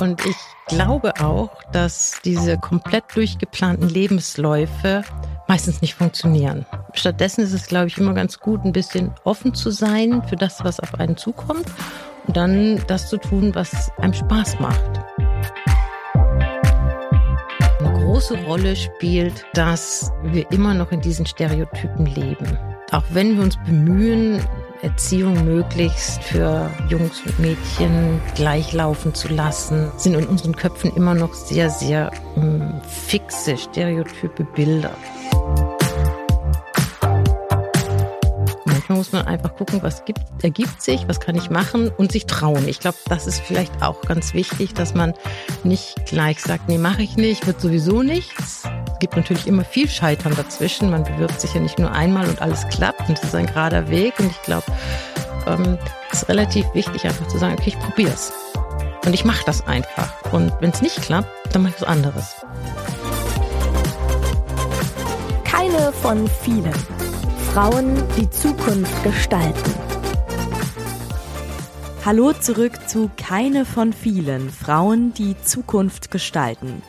Und ich glaube auch, dass diese komplett durchgeplanten Lebensläufe meistens nicht funktionieren. Stattdessen ist es, glaube ich, immer ganz gut, ein bisschen offen zu sein für das, was auf einen zukommt und dann das zu tun, was einem Spaß macht. Eine große Rolle spielt, dass wir immer noch in diesen Stereotypen leben. Auch wenn wir uns bemühen, Erziehung möglichst für Jungs und Mädchen gleichlaufen zu lassen, sind in unseren Köpfen immer noch sehr, sehr um, fixe, stereotype Bilder. Manchmal muss man einfach gucken, was gibt, ergibt sich, was kann ich machen und sich trauen. Ich glaube, das ist vielleicht auch ganz wichtig, dass man nicht gleich sagt, nee, mache ich nicht, wird sowieso nichts, gibt natürlich immer viel Scheitern dazwischen. Man bewirbt sich ja nicht nur einmal und alles klappt und es ist ein gerader Weg. Und ich glaube, ähm, es ist relativ wichtig, einfach zu sagen, okay, ich probiere es. Und ich mache das einfach. Und wenn es nicht klappt, dann mache ich was anderes. Keine von vielen. Frauen, die Zukunft gestalten. Hallo zurück zu Keine von vielen. Frauen, die Zukunft gestalten.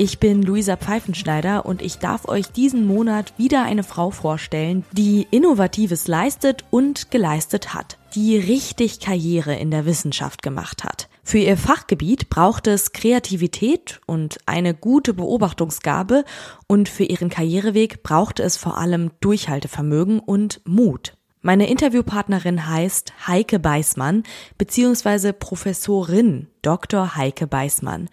Ich bin Luisa Pfeifenschneider und ich darf euch diesen Monat wieder eine Frau vorstellen, die Innovatives leistet und geleistet hat, die richtig Karriere in der Wissenschaft gemacht hat. Für ihr Fachgebiet braucht es Kreativität und eine gute Beobachtungsgabe und für ihren Karriereweg braucht es vor allem Durchhaltevermögen und Mut. Meine Interviewpartnerin heißt Heike Beismann beziehungsweise Professorin Dr. Heike Beismann.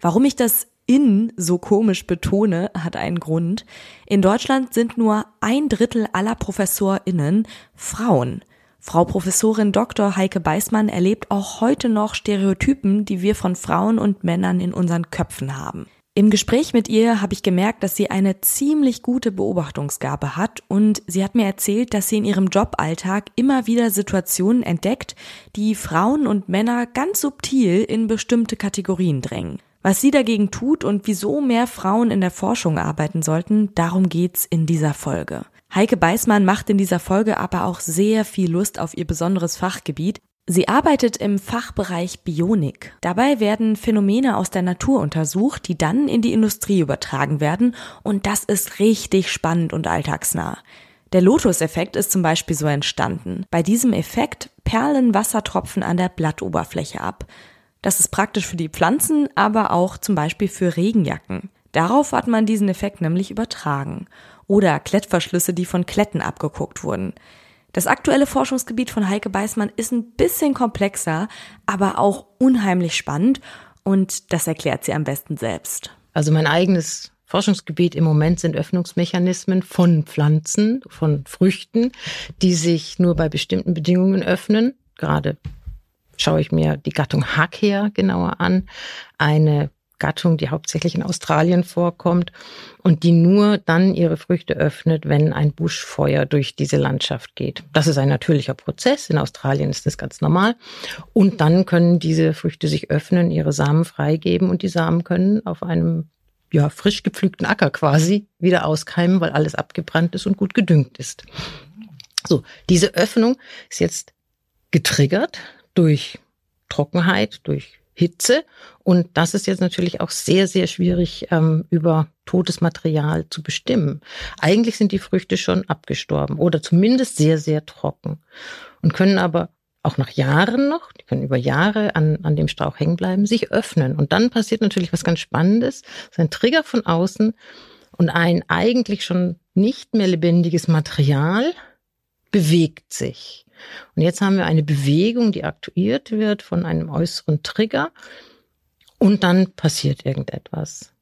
Warum ich das in so komisch betone, hat einen Grund. In Deutschland sind nur ein Drittel aller ProfessorInnen Frauen. Frau Professorin Dr. Heike Beismann erlebt auch heute noch Stereotypen, die wir von Frauen und Männern in unseren Köpfen haben. Im Gespräch mit ihr habe ich gemerkt, dass sie eine ziemlich gute Beobachtungsgabe hat und sie hat mir erzählt, dass sie in ihrem Joballtag immer wieder Situationen entdeckt, die Frauen und Männer ganz subtil in bestimmte Kategorien drängen. Was sie dagegen tut und wieso mehr Frauen in der Forschung arbeiten sollten, darum geht's in dieser Folge. Heike Beismann macht in dieser Folge aber auch sehr viel Lust auf ihr besonderes Fachgebiet. Sie arbeitet im Fachbereich Bionik. Dabei werden Phänomene aus der Natur untersucht, die dann in die Industrie übertragen werden und das ist richtig spannend und alltagsnah. Der Lotus-Effekt ist zum Beispiel so entstanden. Bei diesem Effekt perlen Wassertropfen an der Blattoberfläche ab. Das ist praktisch für die Pflanzen, aber auch zum Beispiel für Regenjacken. Darauf hat man diesen Effekt nämlich übertragen. Oder Klettverschlüsse, die von Kletten abgeguckt wurden. Das aktuelle Forschungsgebiet von Heike Beismann ist ein bisschen komplexer, aber auch unheimlich spannend und das erklärt sie am besten selbst. Also mein eigenes Forschungsgebiet im Moment sind Öffnungsmechanismen von Pflanzen, von Früchten, die sich nur bei bestimmten Bedingungen öffnen. Gerade schaue ich mir die Gattung Hakea genauer an, eine Gattung, die hauptsächlich in Australien vorkommt und die nur dann ihre Früchte öffnet, wenn ein Buschfeuer durch diese Landschaft geht. Das ist ein natürlicher Prozess. In Australien ist das ganz normal. Und dann können diese Früchte sich öffnen, ihre Samen freigeben und die Samen können auf einem ja, frisch gepflügten Acker quasi wieder auskeimen, weil alles abgebrannt ist und gut gedüngt ist. So, diese Öffnung ist jetzt getriggert durch Trockenheit, durch Hitze. Und das ist jetzt natürlich auch sehr, sehr schwierig ähm, über totes Material zu bestimmen. Eigentlich sind die Früchte schon abgestorben oder zumindest sehr, sehr trocken und können aber auch nach Jahren noch, die können über Jahre an, an dem Strauch hängen bleiben, sich öffnen. Und dann passiert natürlich was ganz Spannendes. Das ist ein Trigger von außen und ein eigentlich schon nicht mehr lebendiges Material bewegt sich. Und jetzt haben wir eine Bewegung, die aktuiert wird von einem äußeren Trigger und dann passiert irgendetwas.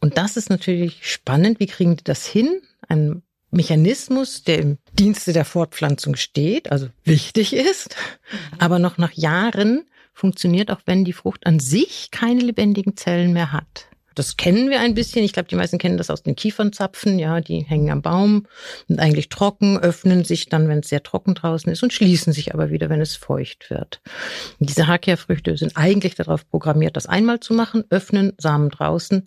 Und das ist natürlich spannend. Wie kriegen die das hin? Ein Mechanismus, der im Dienste der Fortpflanzung steht, also wichtig ist, aber noch nach Jahren funktioniert, auch wenn die Frucht an sich keine lebendigen Zellen mehr hat. Das kennen wir ein bisschen. Ich glaube, die meisten kennen das aus den Kiefernzapfen. Ja, die hängen am Baum, sind eigentlich trocken, öffnen sich dann, wenn es sehr trocken draußen ist und schließen sich aber wieder, wenn es feucht wird. Diese Hakia-Früchte sind eigentlich darauf programmiert, das einmal zu machen, öffnen, Samen draußen,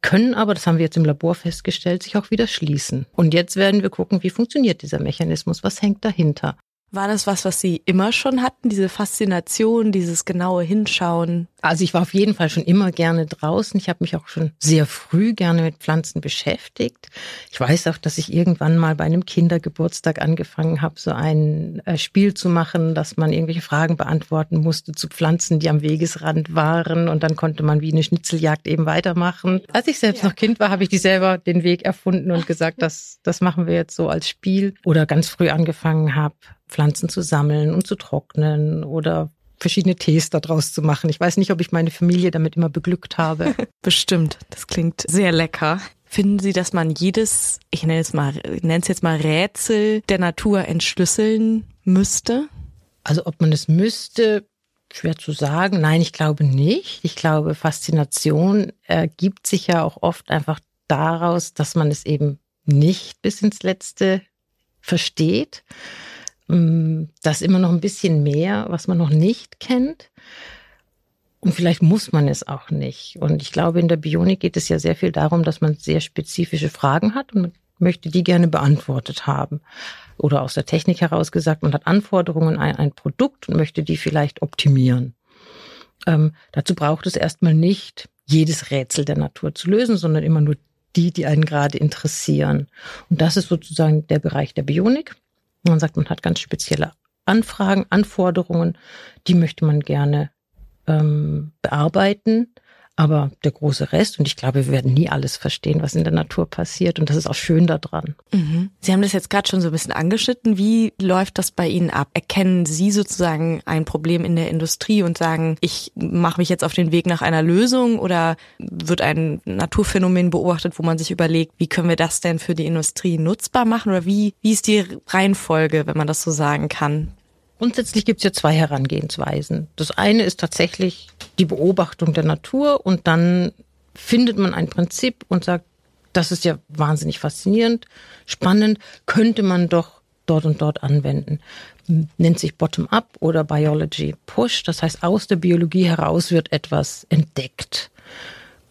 können aber, das haben wir jetzt im Labor festgestellt, sich auch wieder schließen. Und jetzt werden wir gucken, wie funktioniert dieser Mechanismus, was hängt dahinter. War das was, was Sie immer schon hatten, diese Faszination, dieses genaue Hinschauen? Also ich war auf jeden Fall schon immer gerne draußen. Ich habe mich auch schon sehr früh gerne mit Pflanzen beschäftigt. Ich weiß auch, dass ich irgendwann mal bei einem Kindergeburtstag angefangen habe, so ein äh, Spiel zu machen, dass man irgendwelche Fragen beantworten musste zu Pflanzen, die am Wegesrand waren. Und dann konnte man wie eine Schnitzeljagd eben weitermachen. Als ich selbst ja. noch Kind war, habe ich die selber den Weg erfunden und gesagt, das, das machen wir jetzt so als Spiel. Oder ganz früh angefangen habe, Pflanzen zu sammeln und zu trocknen oder verschiedene Tees daraus zu machen. Ich weiß nicht, ob ich meine Familie damit immer beglückt habe. Bestimmt. Das klingt sehr lecker. Finden Sie, dass man jedes, ich nenne es mal, nenne es jetzt mal Rätsel der Natur entschlüsseln müsste? Also ob man es müsste, schwer zu sagen. Nein, ich glaube nicht. Ich glaube, Faszination ergibt sich ja auch oft einfach daraus, dass man es eben nicht bis ins Letzte versteht. Mm, das immer noch ein bisschen mehr, was man noch nicht kennt. Und vielleicht muss man es auch nicht. Und ich glaube, in der Bionik geht es ja sehr viel darum, dass man sehr spezifische Fragen hat und möchte die gerne beantwortet haben. Oder aus der Technik heraus gesagt, man hat Anforderungen an ein Produkt und möchte die vielleicht optimieren. Ähm, dazu braucht es erstmal nicht jedes Rätsel der Natur zu lösen, sondern immer nur die, die einen gerade interessieren. Und das ist sozusagen der Bereich der Bionik. Man sagt, man hat ganz spezielle Anfragen, Anforderungen, die möchte man gerne ähm, bearbeiten. Aber der große Rest, und ich glaube, wir werden nie alles verstehen, was in der Natur passiert. Und das ist auch schön daran. Mhm. Sie haben das jetzt gerade schon so ein bisschen angeschnitten. Wie läuft das bei Ihnen ab? Erkennen Sie sozusagen ein Problem in der Industrie und sagen, ich mache mich jetzt auf den Weg nach einer Lösung? Oder wird ein Naturphänomen beobachtet, wo man sich überlegt, wie können wir das denn für die Industrie nutzbar machen? Oder wie, wie ist die Reihenfolge, wenn man das so sagen kann? Grundsätzlich gibt es ja zwei Herangehensweisen. Das eine ist tatsächlich die Beobachtung der Natur und dann findet man ein Prinzip und sagt, das ist ja wahnsinnig faszinierend, spannend, könnte man doch dort und dort anwenden. Nennt sich Bottom-up oder Biology Push. Das heißt, aus der Biologie heraus wird etwas entdeckt.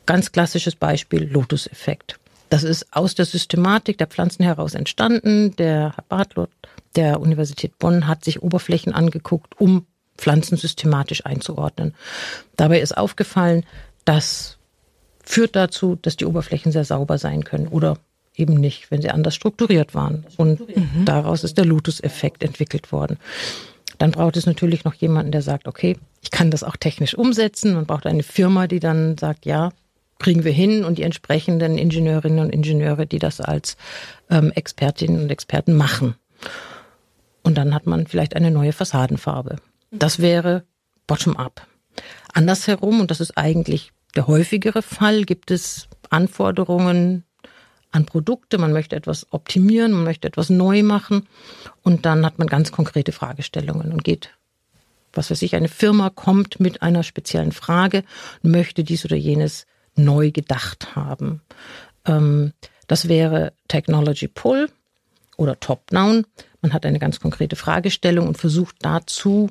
Ganz klassisches Beispiel, Lotus-Effekt. Das ist aus der Systematik der Pflanzen heraus entstanden. Der Herr Bartlott der Universität Bonn hat sich Oberflächen angeguckt, um Pflanzen systematisch einzuordnen. Dabei ist aufgefallen, das führt dazu, dass die Oberflächen sehr sauber sein können oder eben nicht, wenn sie anders strukturiert waren. Und daraus ist der Lotus-Effekt entwickelt worden. Dann braucht es natürlich noch jemanden, der sagt, okay, ich kann das auch technisch umsetzen. Man braucht eine Firma, die dann sagt, ja, kriegen wir hin und die entsprechenden Ingenieurinnen und Ingenieure, die das als ähm, Expertinnen und Experten machen. Und dann hat man vielleicht eine neue Fassadenfarbe. Das wäre bottom-up. Andersherum, und das ist eigentlich der häufigere Fall, gibt es Anforderungen an Produkte, man möchte etwas optimieren, man möchte etwas neu machen und dann hat man ganz konkrete Fragestellungen und geht, was weiß ich, eine Firma kommt mit einer speziellen Frage und möchte dies oder jenes neu gedacht haben. Ähm, das wäre Technology Pull oder Top-Down. Man hat eine ganz konkrete Fragestellung und versucht dazu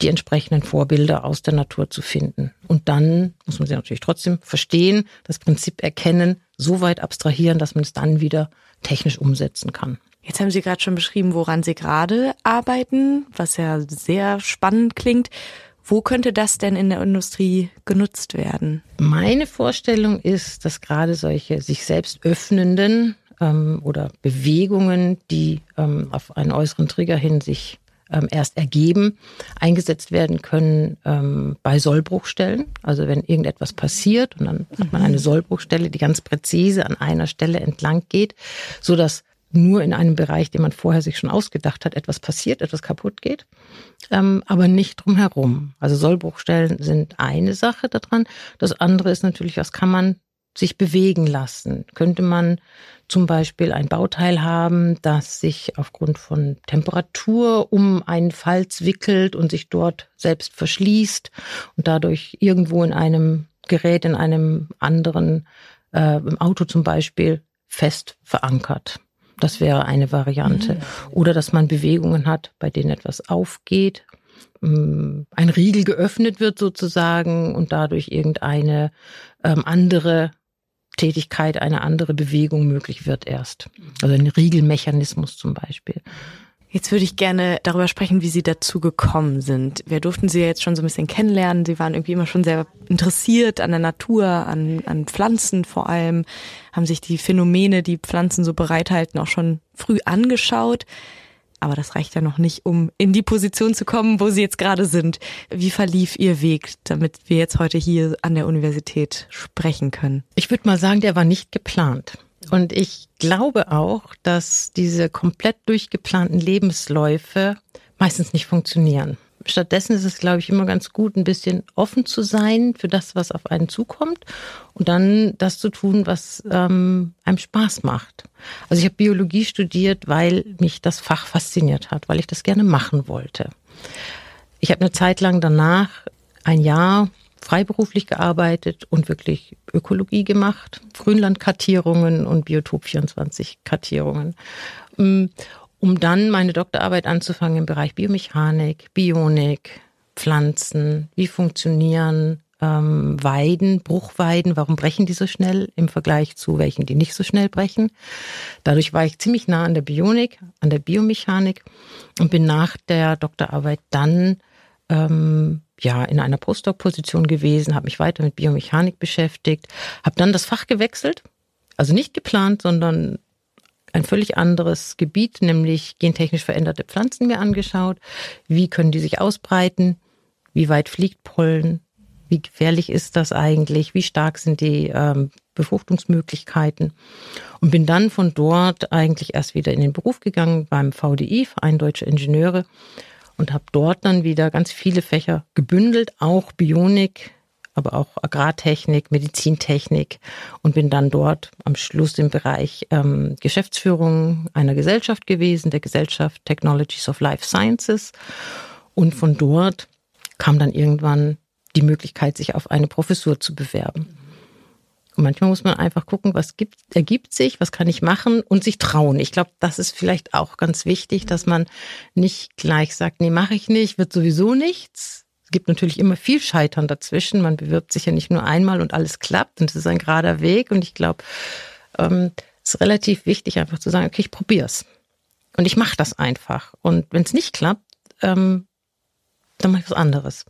die entsprechenden Vorbilder aus der Natur zu finden. Und dann muss man sie natürlich trotzdem verstehen, das Prinzip erkennen, so weit abstrahieren, dass man es dann wieder technisch umsetzen kann. Jetzt haben Sie gerade schon beschrieben, woran Sie gerade arbeiten, was ja sehr spannend klingt. Wo könnte das denn in der Industrie genutzt werden? Meine Vorstellung ist, dass gerade solche sich selbst öffnenden ähm, oder Bewegungen, die ähm, auf einen äußeren Trigger hin sich ähm, erst ergeben, eingesetzt werden können ähm, bei Sollbruchstellen. Also wenn irgendetwas passiert und dann hat man eine mhm. Sollbruchstelle, die ganz präzise an einer Stelle entlang geht, so dass nur in einem Bereich, den man vorher sich schon ausgedacht hat, etwas passiert, etwas kaputt geht, ähm, aber nicht drumherum. Also Sollbruchstellen sind eine Sache daran. Das andere ist natürlich, was kann man sich bewegen lassen? Könnte man zum Beispiel ein Bauteil haben, das sich aufgrund von Temperatur um einen Falz wickelt und sich dort selbst verschließt und dadurch irgendwo in einem Gerät, in einem anderen, äh, im Auto zum Beispiel, fest verankert. Das wäre eine Variante. Mhm. Oder dass man Bewegungen hat, bei denen etwas aufgeht, ähm, ein Riegel geöffnet wird sozusagen und dadurch irgendeine ähm, andere Tätigkeit, eine andere Bewegung möglich wird erst. Also ein Riegelmechanismus zum Beispiel. Jetzt würde ich gerne darüber sprechen, wie Sie dazu gekommen sind. Wir durften Sie ja jetzt schon so ein bisschen kennenlernen. Sie waren irgendwie immer schon sehr interessiert an der Natur, an, an Pflanzen vor allem, haben sich die Phänomene, die Pflanzen so bereithalten, auch schon früh angeschaut. Aber das reicht ja noch nicht, um in die Position zu kommen, wo Sie jetzt gerade sind. Wie verlief Ihr Weg, damit wir jetzt heute hier an der Universität sprechen können? Ich würde mal sagen, der war nicht geplant. Und ich glaube auch, dass diese komplett durchgeplanten Lebensläufe meistens nicht funktionieren. Stattdessen ist es, glaube ich, immer ganz gut, ein bisschen offen zu sein für das, was auf einen zukommt und dann das zu tun, was ähm, einem Spaß macht. Also ich habe Biologie studiert, weil mich das Fach fasziniert hat, weil ich das gerne machen wollte. Ich habe eine Zeit lang danach ein Jahr freiberuflich gearbeitet und wirklich Ökologie gemacht, Grünlandkartierungen und Biotop 24 Kartierungen, mm, um dann meine Doktorarbeit anzufangen im Bereich Biomechanik, Bionik, Pflanzen, wie funktionieren ähm, Weiden, Bruchweiden, warum brechen die so schnell im Vergleich zu welchen, die nicht so schnell brechen. Dadurch war ich ziemlich nah an der Bionik, an der Biomechanik und bin nach der Doktorarbeit dann ähm, ja in einer Postdoc-Position gewesen, habe mich weiter mit Biomechanik beschäftigt, habe dann das Fach gewechselt, also nicht geplant, sondern ein völlig anderes Gebiet, nämlich gentechnisch veränderte Pflanzen mir angeschaut. Wie können die sich ausbreiten? Wie weit fliegt Pollen? Wie gefährlich ist das eigentlich? Wie stark sind die ähm, Befruchtungsmöglichkeiten? Und bin dann von dort eigentlich erst wieder in den Beruf gegangen beim VDI, Verein Deutsche Ingenieure, und habe dort dann wieder ganz viele Fächer gebündelt, auch Bionik, aber auch Agrartechnik, Medizintechnik und bin dann dort am Schluss im Bereich ähm, Geschäftsführung einer Gesellschaft gewesen, der Gesellschaft Technologies of Life Sciences. Und von dort kam dann irgendwann die Möglichkeit, sich auf eine Professur zu bewerben. Und manchmal muss man einfach gucken, was gibt, ergibt sich, was kann ich machen und sich trauen. Ich glaube, das ist vielleicht auch ganz wichtig, dass man nicht gleich sagt, nee, mache ich nicht, wird sowieso nichts. Es gibt natürlich immer viel Scheitern dazwischen. Man bewirbt sich ja nicht nur einmal und alles klappt und es ist ein gerader Weg. Und ich glaube, ähm, es ist relativ wichtig, einfach zu sagen, okay, ich probier's. Und ich mache das einfach. Und wenn es nicht klappt, ähm, dann mache ich was anderes.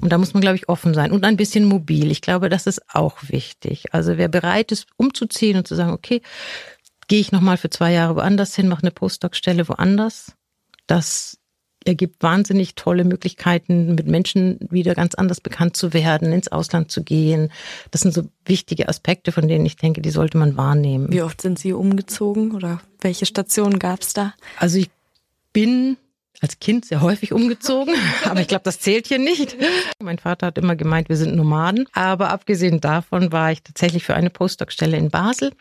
Und da muss man, glaube ich, offen sein und ein bisschen mobil. Ich glaube, das ist auch wichtig. Also wer bereit ist, umzuziehen und zu sagen, okay, gehe ich nochmal für zwei Jahre woanders hin, mache eine Postdoc-Stelle woanders, das ergibt wahnsinnig tolle Möglichkeiten, mit Menschen wieder ganz anders bekannt zu werden, ins Ausland zu gehen. Das sind so wichtige Aspekte, von denen ich denke, die sollte man wahrnehmen. Wie oft sind Sie umgezogen oder welche Stationen gab es da? Also ich bin als Kind sehr häufig umgezogen, aber ich glaube, das zählt hier nicht. Mein Vater hat immer gemeint, wir sind Nomaden. Aber abgesehen davon war ich tatsächlich für eine Postdoc-Stelle in Basel,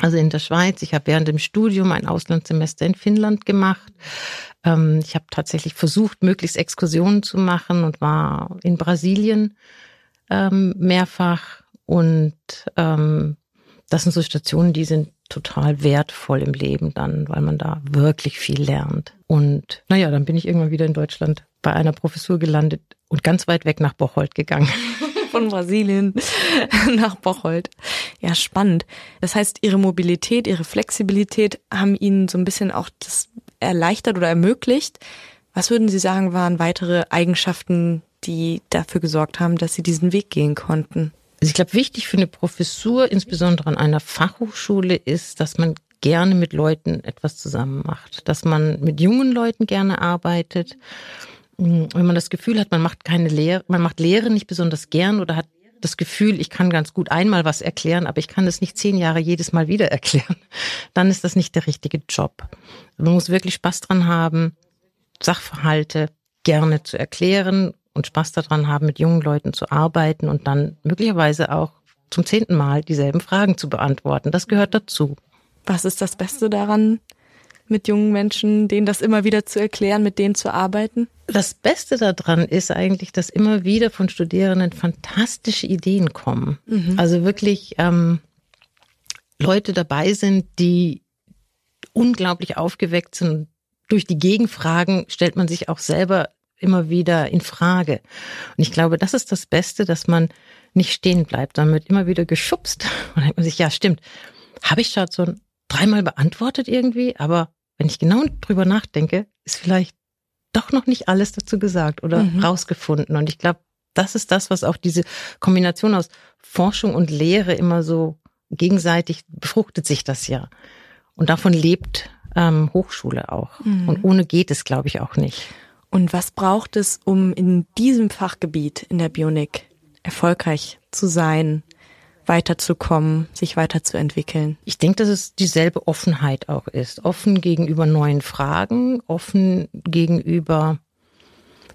also in der Schweiz. Ich habe während dem Studium ein Auslandssemester in Finnland gemacht. Ähm, ich habe tatsächlich versucht, möglichst Exkursionen zu machen und war in Brasilien ähm, mehrfach. Und ähm, das sind so Stationen, die sind total wertvoll im Leben dann, weil man da wirklich viel lernt. Und naja, dann bin ich irgendwann wieder in Deutschland bei einer Professur gelandet und ganz weit weg nach Bocholt gegangen. Von Brasilien nach Bocholt. Ja, spannend. Das heißt, Ihre Mobilität, Ihre Flexibilität haben Ihnen so ein bisschen auch das erleichtert oder ermöglicht. Was würden Sie sagen, waren weitere Eigenschaften, die dafür gesorgt haben, dass Sie diesen Weg gehen konnten? Also ich glaube, wichtig für eine Professur, insbesondere an einer Fachhochschule, ist, dass man gerne mit Leuten etwas zusammen macht, dass man mit jungen Leuten gerne arbeitet. Wenn man das Gefühl hat, man macht keine Lehre, man macht Lehre nicht besonders gern oder hat das Gefühl, ich kann ganz gut einmal was erklären, aber ich kann es nicht zehn Jahre jedes Mal wieder erklären, dann ist das nicht der richtige Job. Man muss wirklich Spaß dran haben, Sachverhalte gerne zu erklären und Spaß daran haben, mit jungen Leuten zu arbeiten und dann möglicherweise auch zum zehnten Mal dieselben Fragen zu beantworten. Das gehört dazu. Was ist das Beste daran, mit jungen Menschen, denen das immer wieder zu erklären, mit denen zu arbeiten? Das Beste daran ist eigentlich, dass immer wieder von Studierenden fantastische Ideen kommen. Mhm. Also wirklich ähm, Leute dabei sind, die unglaublich aufgeweckt sind. Durch die Gegenfragen stellt man sich auch selber immer wieder in Frage. Und ich glaube, das ist das Beste, dass man nicht stehen bleibt, sondern wird immer wieder geschubst. Und dann denkt man sich, ja, stimmt, habe ich schon so dreimal beantwortet irgendwie, aber wenn ich genau drüber nachdenke, ist vielleicht doch noch nicht alles dazu gesagt oder mhm. rausgefunden. Und ich glaube, das ist das, was auch diese Kombination aus Forschung und Lehre immer so gegenseitig befruchtet sich das ja. Und davon lebt ähm, Hochschule auch. Mhm. Und ohne geht es, glaube ich, auch nicht. Und was braucht es, um in diesem Fachgebiet in der Bionik erfolgreich zu sein, weiterzukommen, sich weiterzuentwickeln? Ich denke, dass es dieselbe Offenheit auch ist. Offen gegenüber neuen Fragen, offen gegenüber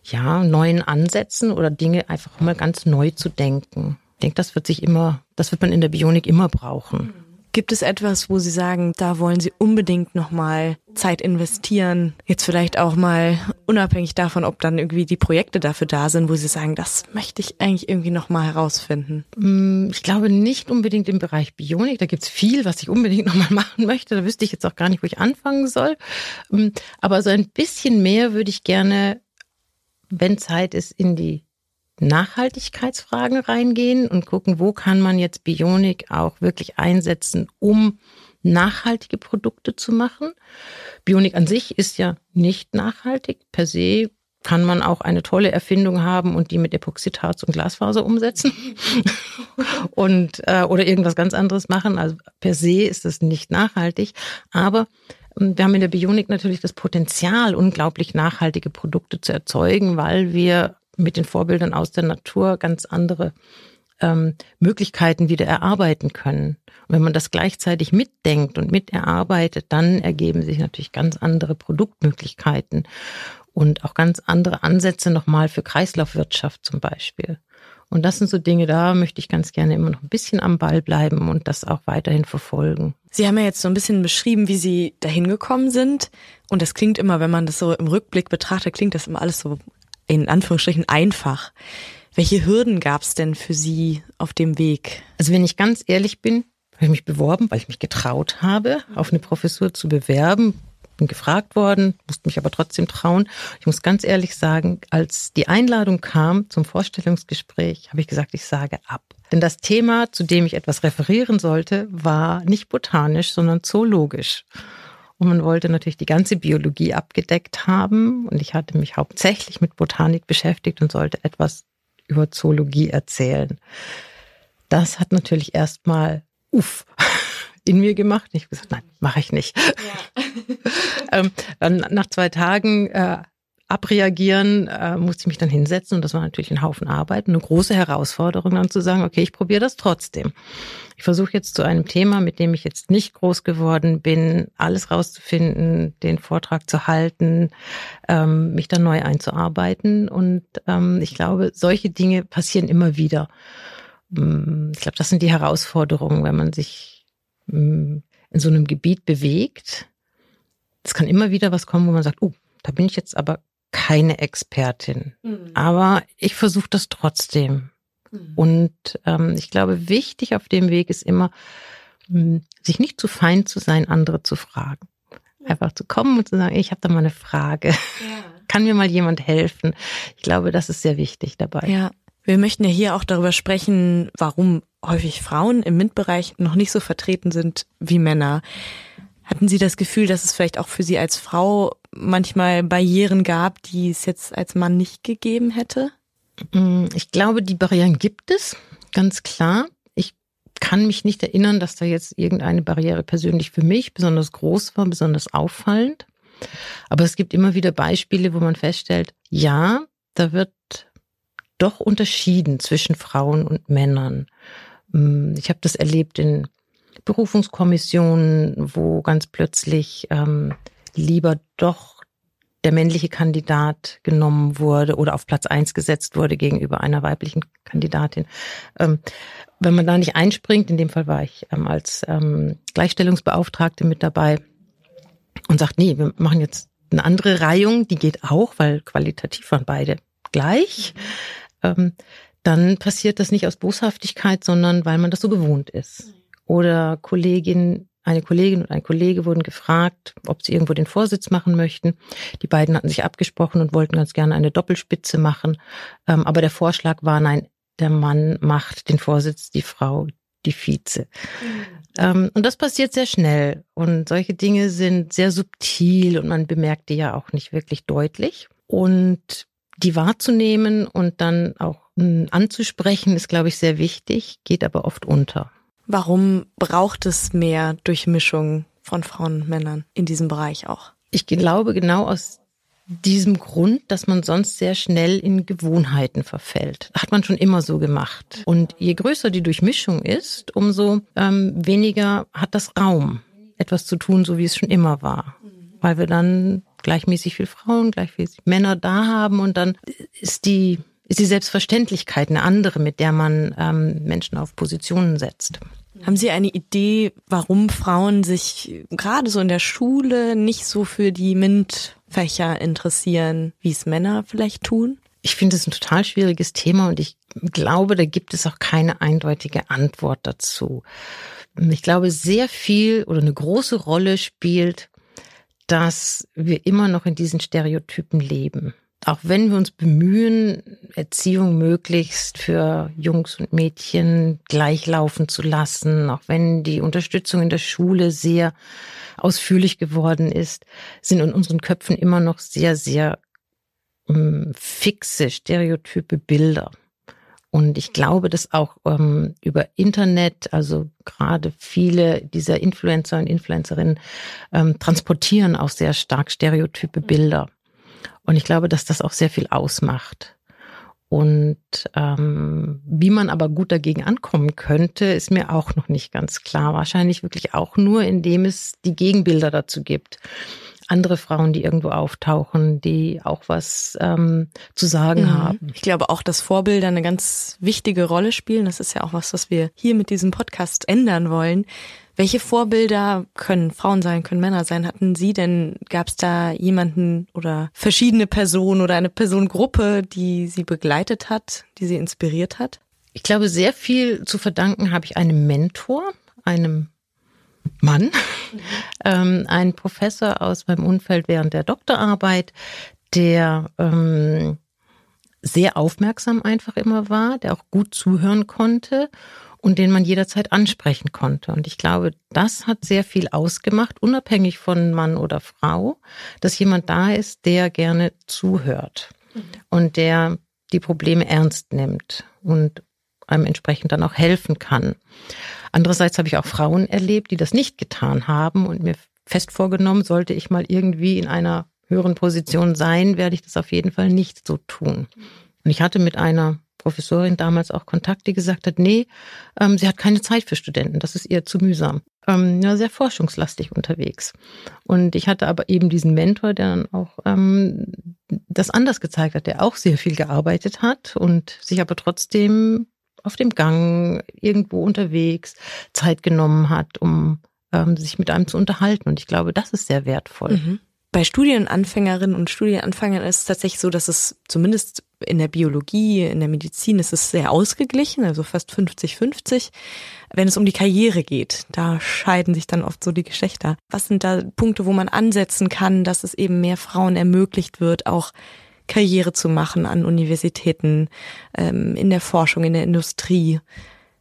ja, neuen Ansätzen oder Dinge einfach mal ganz neu zu denken. Ich denke, das wird sich immer, das wird man in der Bionik immer brauchen. Gibt es etwas, wo Sie sagen, da wollen Sie unbedingt nochmal Zeit investieren? Jetzt vielleicht auch mal unabhängig davon, ob dann irgendwie die Projekte dafür da sind, wo Sie sagen, das möchte ich eigentlich irgendwie nochmal herausfinden? Mm, ich glaube nicht unbedingt im Bereich Bionik. Da gibt's viel, was ich unbedingt nochmal machen möchte. Da wüsste ich jetzt auch gar nicht, wo ich anfangen soll. Mm, aber so ein bisschen mehr würde ich gerne, wenn Zeit ist, in die Nachhaltigkeitsfragen reingehen und gucken, wo kann man jetzt Bionik auch wirklich einsetzen, um nachhaltige Produkte zu machen. Bionik an sich ist ja nicht nachhaltig. Per se kann man auch eine tolle Erfindung haben und die mit Epoxidharz und Glasfaser umsetzen und äh, oder irgendwas ganz anderes machen. Also per se ist das nicht nachhaltig, aber ähm, wir haben in der Bionik natürlich das Potenzial, unglaublich nachhaltige Produkte zu erzeugen, weil wir mit den Vorbildern aus der Natur ganz andere ähm, Möglichkeiten wieder erarbeiten können. Und wenn man das gleichzeitig mitdenkt und miterarbeitet, dann ergeben sich natürlich ganz andere Produktmöglichkeiten und auch ganz andere Ansätze nochmal für Kreislaufwirtschaft zum Beispiel. Und das sind so Dinge, da möchte ich ganz gerne immer noch ein bisschen am Ball bleiben und das auch weiterhin verfolgen. Sie haben ja jetzt so ein bisschen beschrieben, wie Sie dahin gekommen sind. Und das klingt immer, wenn man das so im Rückblick betrachtet, klingt das immer alles so in Anführungsstrichen einfach. Welche Hürden gab es denn für Sie auf dem Weg? Also wenn ich ganz ehrlich bin, habe ich mich beworben, weil ich mich getraut habe, auf eine Professur zu bewerben. Bin gefragt worden, musste mich aber trotzdem trauen. Ich muss ganz ehrlich sagen, als die Einladung kam zum Vorstellungsgespräch, habe ich gesagt, ich sage ab. Denn das Thema, zu dem ich etwas referieren sollte, war nicht botanisch, sondern zoologisch. Und man wollte natürlich die ganze Biologie abgedeckt haben. Und ich hatte mich hauptsächlich mit Botanik beschäftigt und sollte etwas über Zoologie erzählen. Das hat natürlich erstmal uff in mir gemacht. Ich habe gesagt, nein, mache ich nicht. Ja. ähm, dann nach zwei Tagen äh, abreagieren, äh, musste ich mich dann hinsetzen und das war natürlich ein Haufen Arbeit, eine große Herausforderung dann zu sagen, okay, ich probiere das trotzdem. Ich versuche jetzt zu einem Thema, mit dem ich jetzt nicht groß geworden bin, alles rauszufinden, den Vortrag zu halten, ähm, mich dann neu einzuarbeiten und ähm, ich glaube, solche Dinge passieren immer wieder. Mm, ich glaube, das sind die Herausforderungen, wenn man sich mm, in so einem Gebiet bewegt. Es kann immer wieder was kommen, wo man sagt, oh, da bin ich jetzt aber keine Expertin. Mhm. Aber ich versuche das trotzdem. Mhm. Und ähm, ich glaube, wichtig auf dem Weg ist immer, hm, sich nicht zu fein zu sein, andere zu fragen. Einfach zu kommen und zu sagen, ich habe da mal eine Frage. Ja. Kann mir mal jemand helfen? Ich glaube, das ist sehr wichtig dabei. Ja. Wir möchten ja hier auch darüber sprechen, warum häufig Frauen im MINT-Bereich noch nicht so vertreten sind wie Männer. Hatten Sie das Gefühl, dass es vielleicht auch für Sie als Frau manchmal Barrieren gab, die es jetzt als Mann nicht gegeben hätte? Mm, ich glaube, die Barrieren gibt es, ganz klar. Ich kann mich nicht erinnern, dass da jetzt irgendeine Barriere persönlich für mich besonders groß war, besonders auffallend. Aber es gibt immer wieder Beispiele, wo man feststellt, ja, da wird doch unterschieden zwischen Frauen und Männern. Mm, ich habe das erlebt in Berufungskommissionen, wo ganz plötzlich ähm, lieber doch der männliche Kandidat genommen wurde oder auf Platz eins gesetzt wurde gegenüber einer weiblichen Kandidatin. Ähm, wenn man da nicht einspringt, in dem Fall war ich ähm, als ähm, Gleichstellungsbeauftragte mit dabei und sagt, nee, wir machen jetzt eine andere Reihung, die geht auch, weil qualitativ waren beide gleich. Ähm, dann passiert das nicht aus Boshaftigkeit, sondern weil man das so gewohnt ist oder Kollegin, eine Kollegin und ein Kollege wurden gefragt, ob sie irgendwo den Vorsitz machen möchten. Die beiden hatten sich abgesprochen und wollten ganz gerne eine Doppelspitze machen. Ähm, aber der Vorschlag war, nein, der Mann macht den Vorsitz, die Frau die Vize. Mhm. Ähm, und das passiert sehr schnell. Und solche Dinge sind sehr subtil und man bemerkt die ja auch nicht wirklich deutlich. Und die wahrzunehmen und dann auch hm, anzusprechen, ist, glaube ich, sehr wichtig, geht aber oft unter. Warum braucht es mehr Durchmischung von Frauen und Männern in diesem Bereich auch? Ich glaube genau aus diesem Grund, dass man sonst sehr schnell in Gewohnheiten verfällt. Hat man schon immer so gemacht. Und je größer die Durchmischung ist, umso ähm, weniger hat das Raum, etwas zu tun, so wie es schon immer war. Weil wir dann gleichmäßig viel Frauen, gleichmäßig Männer da haben und dann ist die ist die Selbstverständlichkeit eine andere, mit der man ähm, Menschen auf Positionen setzt. Haben Sie eine Idee, warum Frauen sich gerade so in der Schule nicht so für die MINT-Fächer interessieren, wie es Männer vielleicht tun? Ich finde es ein total schwieriges Thema und ich glaube, da gibt es auch keine eindeutige Antwort dazu. Ich glaube, sehr viel oder eine große Rolle spielt, dass wir immer noch in diesen Stereotypen leben auch wenn wir uns bemühen, Erziehung möglichst für Jungs und Mädchen gleichlaufen zu lassen, auch wenn die Unterstützung in der Schule sehr ausführlich geworden ist, sind in unseren Köpfen immer noch sehr, sehr ähm, fixe, stereotype Bilder. Und ich glaube, dass auch ähm, über Internet, also gerade viele dieser Influencer und Influencerinnen ähm, transportieren auch sehr stark stereotype Bilder. Und ich glaube, dass das auch sehr viel ausmacht. Und ähm, wie man aber gut dagegen ankommen könnte, ist mir auch noch nicht ganz klar. Wahrscheinlich wirklich auch nur, indem es die Gegenbilder dazu gibt. Andere Frauen, die irgendwo auftauchen, die auch was ähm, zu sagen mhm. haben. Ich glaube auch, dass Vorbilder eine ganz wichtige Rolle spielen. Das ist ja auch was, was wir hier mit diesem Podcast ändern wollen. Welche Vorbilder können Frauen sein, können Männer sein? Hatten Sie denn, gab es da jemanden oder verschiedene Personen oder eine Personengruppe, die Sie begleitet hat, die Sie inspiriert hat? Ich glaube, sehr viel zu verdanken habe ich einem Mentor, einem Mann, mhm. ähm, ein Professor aus meinem Umfeld während der Doktorarbeit, der ähm, sehr aufmerksam einfach immer war, der auch gut zuhören konnte und den man jederzeit ansprechen konnte. Und ich glaube, das hat sehr viel ausgemacht, unabhängig von Mann oder Frau, dass jemand da ist, der gerne zuhört mhm. und der die Probleme ernst nimmt und einem entsprechend dann auch helfen kann. Andererseits habe ich auch Frauen erlebt, die das nicht getan haben und mir fest vorgenommen, sollte ich mal irgendwie in einer höheren Position sein, werde ich das auf jeden Fall nicht so tun. Und ich hatte mit einer Professorin damals auch Kontakt, die gesagt hat, nee, ähm, sie hat keine Zeit für Studenten, das ist ihr zu mühsam. Ähm, ja, sehr forschungslastig unterwegs. Und ich hatte aber eben diesen Mentor, der dann auch ähm, das anders gezeigt hat, der auch sehr viel gearbeitet hat und sich aber trotzdem auf dem Gang irgendwo unterwegs Zeit genommen hat, um ähm, sich mit einem zu unterhalten. Und ich glaube, das ist sehr wertvoll. Mhm. Bei Studienanfängerinnen und Studienanfängern ist es tatsächlich so, dass es zumindest in der Biologie, in der Medizin ist es sehr ausgeglichen, also fast 50-50. Wenn es um die Karriere geht, da scheiden sich dann oft so die Geschlechter. Was sind da Punkte, wo man ansetzen kann, dass es eben mehr Frauen ermöglicht wird, auch Karriere zu machen an Universitäten, ähm, in der Forschung, in der Industrie?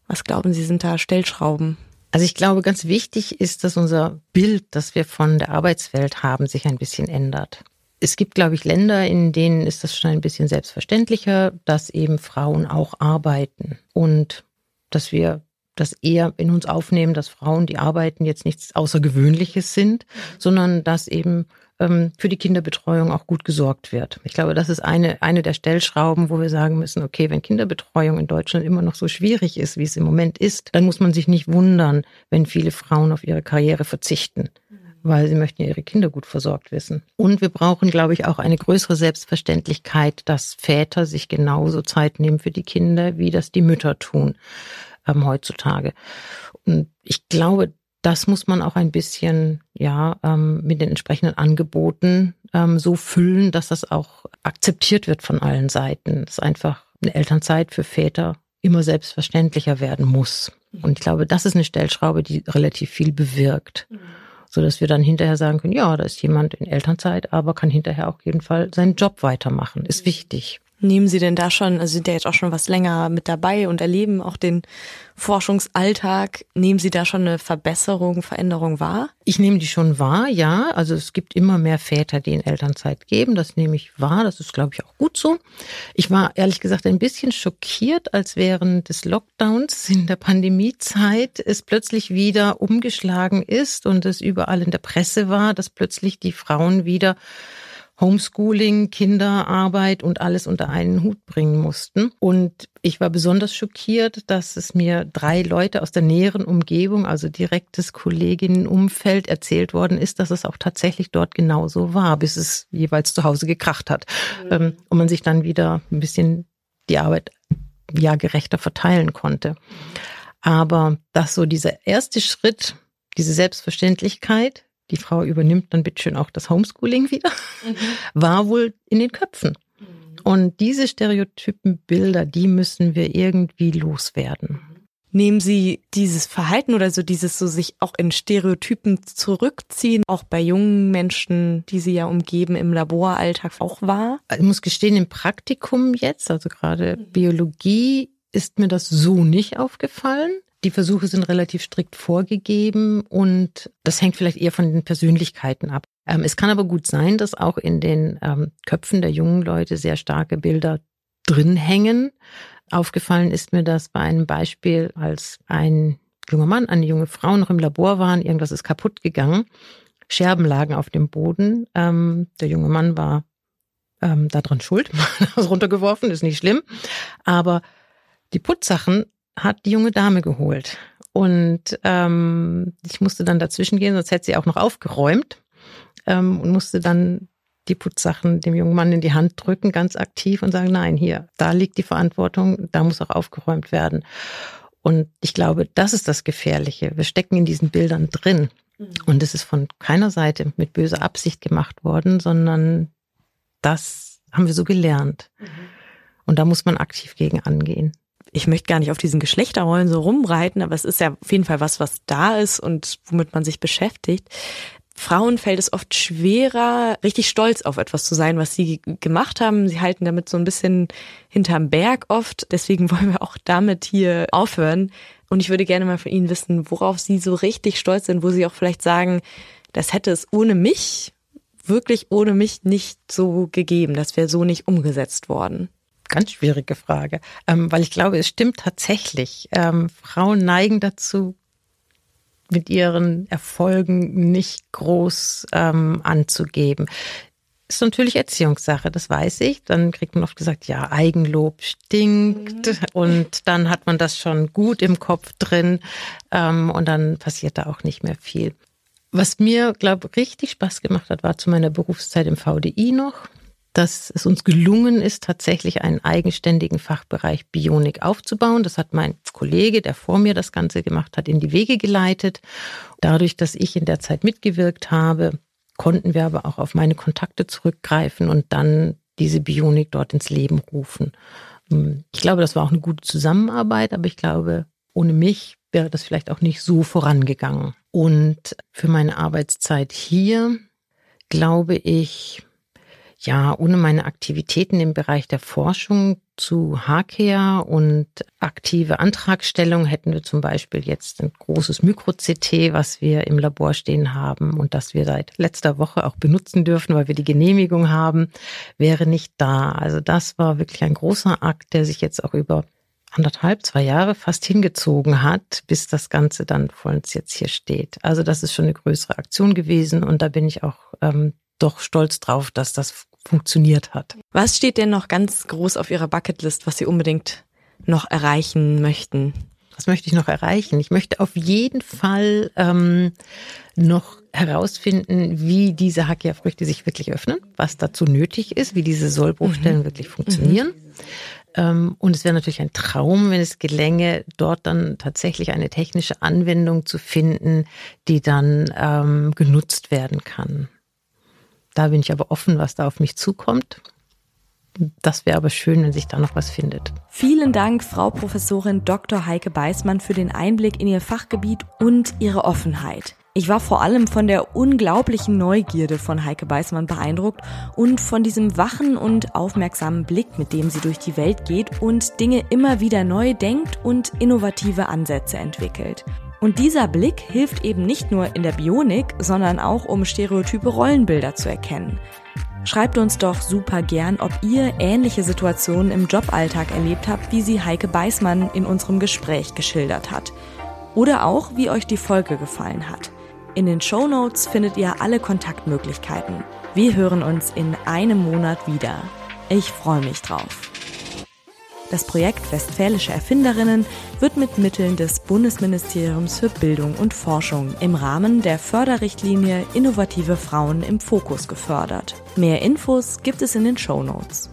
Was glauben Sie, sind da Stellschrauben? Also ich glaube, ganz wichtig ist, dass unser Bild, das wir von der Arbeitswelt haben, sich ein bisschen ändert. Es gibt, glaube ich, Länder, in denen ist das schon ein bisschen selbstverständlicher, dass eben Frauen auch arbeiten und dass wir das eher in uns aufnehmen, dass Frauen, die arbeiten, jetzt nichts Außergewöhnliches sind, sondern dass eben ähm, für die Kinderbetreuung auch gut gesorgt wird. Ich glaube, das ist eine, eine der Stellschrauben, wo wir sagen müssen, okay, wenn Kinderbetreuung in Deutschland immer noch so schwierig ist, wie es im Moment ist, dann muss man sich nicht wundern, wenn viele Frauen auf ihre Karriere verzichten weil sie möchten ja ihre Kinder gut versorgt wissen. Und wir brauchen, glaube ich, auch eine größere Selbstverständlichkeit, dass Väter sich genauso Zeit nehmen für die Kinder, wie das die Mütter tun ähm, heutzutage. Und ich glaube, das muss man auch ein bisschen ja ähm, mit den entsprechenden Angeboten ähm, so füllen, dass das auch akzeptiert wird von allen Seiten. Dass einfach eine Elternzeit für Väter immer selbstverständlicher werden muss. Und ich glaube, das ist eine Stellschraube, die relativ viel bewirkt. Mhm. So dass wir dann hinterher sagen können, ja, da ist jemand in Elternzeit, aber kann hinterher auch jeden Fall seinen Job weitermachen. Ist wichtig. Nehmen Sie denn da schon, also sind ja jetzt auch schon was länger mit dabei und erleben auch den Forschungsalltag. Nehmen Sie da schon eine Verbesserung, Veränderung wahr? Ich nehme die schon wahr, ja. Also es gibt immer mehr Väter, die in Elternzeit geben. Das nehme ich wahr. Das ist, glaube ich, auch gut so. Ich war ehrlich gesagt ein bisschen schockiert, als während des Lockdowns in der Pandemiezeit es plötzlich wieder umgeschlagen ist und es überall in der Presse war, dass plötzlich die Frauen wieder Homeschooling, Kinderarbeit und alles unter einen Hut bringen mussten. Und ich war besonders schockiert, dass es mir drei Leute aus der näheren Umgebung, also direktes Kolleginnenumfeld, erzählt worden ist, dass es auch tatsächlich dort genauso war, bis es jeweils zu Hause gekracht hat. Mhm. Ähm, und man sich dann wieder ein bisschen die Arbeit ja gerechter verteilen konnte. Aber dass so dieser erste Schritt, diese Selbstverständlichkeit, die Frau übernimmt dann bitteschön auch das Homeschooling wieder, mhm. war wohl in den Köpfen. Mhm. Und diese stereotypen Bilder, die müssen wir irgendwie loswerden. Nehmen Sie dieses Verhalten oder so dieses so sich auch in Stereotypen zurückziehen, auch bei jungen Menschen, die Sie ja umgeben im Laboralltag auch wahr? Ich muss gestehen, im Praktikum jetzt, also gerade mhm. Biologie, ist mir das so nicht aufgefallen. Die Versuche sind relativ strikt vorgegeben und das hängt vielleicht eher von den Persönlichkeiten ab. Ähm, es kann aber gut sein, dass auch in den ähm, Köpfen der jungen Leute sehr starke Bilder drin hängen. Aufgefallen ist mir das bei einem Beispiel, als ein junger Mann, eine junge Frau noch im Labor waren, irgendwas ist kaputt gegangen. Scherben lagen auf dem Boden. Ähm, der junge Mann war ähm, daran schuld, runtergeworfen, ist nicht schlimm. Aber die Putzsachen hat die junge Dame geholt. Und ähm, ich musste dann dazwischen gehen, sonst hätte sie auch noch aufgeräumt ähm, und musste dann die Putzsachen dem jungen Mann in die Hand drücken, ganz aktiv und sagen, nein, hier, da liegt die Verantwortung, da muss auch aufgeräumt werden. Und ich glaube, das ist das Gefährliche. Wir stecken in diesen Bildern drin. Mhm. Und es ist von keiner Seite mit böser Absicht gemacht worden, sondern das haben wir so gelernt. Mhm. Und da muss man aktiv gegen angehen ich möchte gar nicht auf diesen Geschlechterrollen so rumreiten, aber es ist ja auf jeden Fall was, was da ist und womit man sich beschäftigt. Frauen fällt es oft schwerer, richtig stolz auf etwas zu sein, was sie gemacht haben. Sie halten damit so ein bisschen hinterm Berg oft. Deswegen wollen wir auch damit hier aufhören. Und ich würde gerne mal von Ihnen wissen, worauf Sie so richtig stolz sind, wo Sie auch vielleicht sagen, das hätte es ohne mich, wirklich ohne mich nicht so gegeben. Das wäre so nicht umgesetzt worden. Ganz schwierige Frage, ähm, weil ich glaube, es stimmt tatsächlich. Ähm, Frauen neigen dazu, mit ihren Erfolgen nicht groß ähm, anzugeben. Ist natürlich Erziehungssache, das weiß ich. Dann kriegt man oft gesagt, ja, Eigenlob stinkt mhm. und dann hat man das schon gut im Kopf drin ähm, und dann passiert da auch nicht mehr viel. Was mir, glaube richtig Spaß gemacht hat, war zu meiner Berufszeit im VDI noch dass es uns gelungen ist, tatsächlich einen eigenständigen Fachbereich Bionik aufzubauen. Das hat mein Kollege, der vor mir das Ganze gemacht hat, in die Wege geleitet. Dadurch, dass ich in der Zeit mitgewirkt habe, konnten wir aber auch auf meine Kontakte zurückgreifen und dann diese Bionik dort ins Leben rufen. Ich glaube, das war auch eine gute Zusammenarbeit, aber ich glaube, ohne mich wäre das vielleicht auch nicht so vorangegangen. Und für meine Arbeitszeit hier glaube ich, ja, ohne meine Aktivitäten im Bereich der Forschung zu Hakea und aktive Antragstellung hätten wir zum Beispiel jetzt ein großes Mikro-CT, was wir im Labor stehen haben und das wir seit letzter Woche auch benutzen dürfen, weil wir die Genehmigung haben, wäre nicht da. Also das war wirklich ein großer Akt, der sich jetzt auch über anderthalb, zwei Jahre fast hingezogen hat, bis das Ganze dann vollends jetzt hier steht. Also das ist schon eine größere Aktion gewesen und da bin ich auch ähm, doch stolz drauf, dass das funktioniert hat. Was steht denn noch ganz groß auf Ihrer Bucketlist, was Sie unbedingt noch erreichen möchten? Was möchte ich noch erreichen? Ich möchte auf jeden Fall ähm, noch herausfinden, wie diese Hakia-Früchte sich wirklich öffnen, was dazu nötig ist, wie diese Sollbruchstellen mhm. wirklich funktionieren. Mhm. Ähm, und es wäre natürlich ein Traum, wenn es gelänge, dort dann tatsächlich eine technische Anwendung zu finden, die dann ähm, genutzt werden kann. Da bin ich aber offen, was da auf mich zukommt. Das wäre aber schön, wenn sich da noch was findet. Vielen Dank, Frau Professorin Dr. Heike Beismann, für den Einblick in Ihr Fachgebiet und Ihre Offenheit. Ich war vor allem von der unglaublichen Neugierde von Heike Beißmann beeindruckt und von diesem wachen und aufmerksamen Blick, mit dem sie durch die Welt geht und Dinge immer wieder neu denkt und innovative Ansätze entwickelt. Und dieser Blick hilft eben nicht nur in der Bionik, sondern auch um stereotype Rollenbilder zu erkennen. Schreibt uns doch super gern, ob ihr ähnliche Situationen im Joballtag erlebt habt, wie sie Heike Beißmann in unserem Gespräch geschildert hat. Oder auch, wie euch die Folge gefallen hat. In den Show Notes findet ihr alle Kontaktmöglichkeiten. Wir hören uns in einem Monat wieder. Ich freue mich drauf. Das Projekt Westfälische Erfinderinnen wird mit Mitteln des Bundesministeriums für Bildung und Forschung im Rahmen der Förderrichtlinie Innovative Frauen im Fokus gefördert. Mehr Infos gibt es in den Show Notes.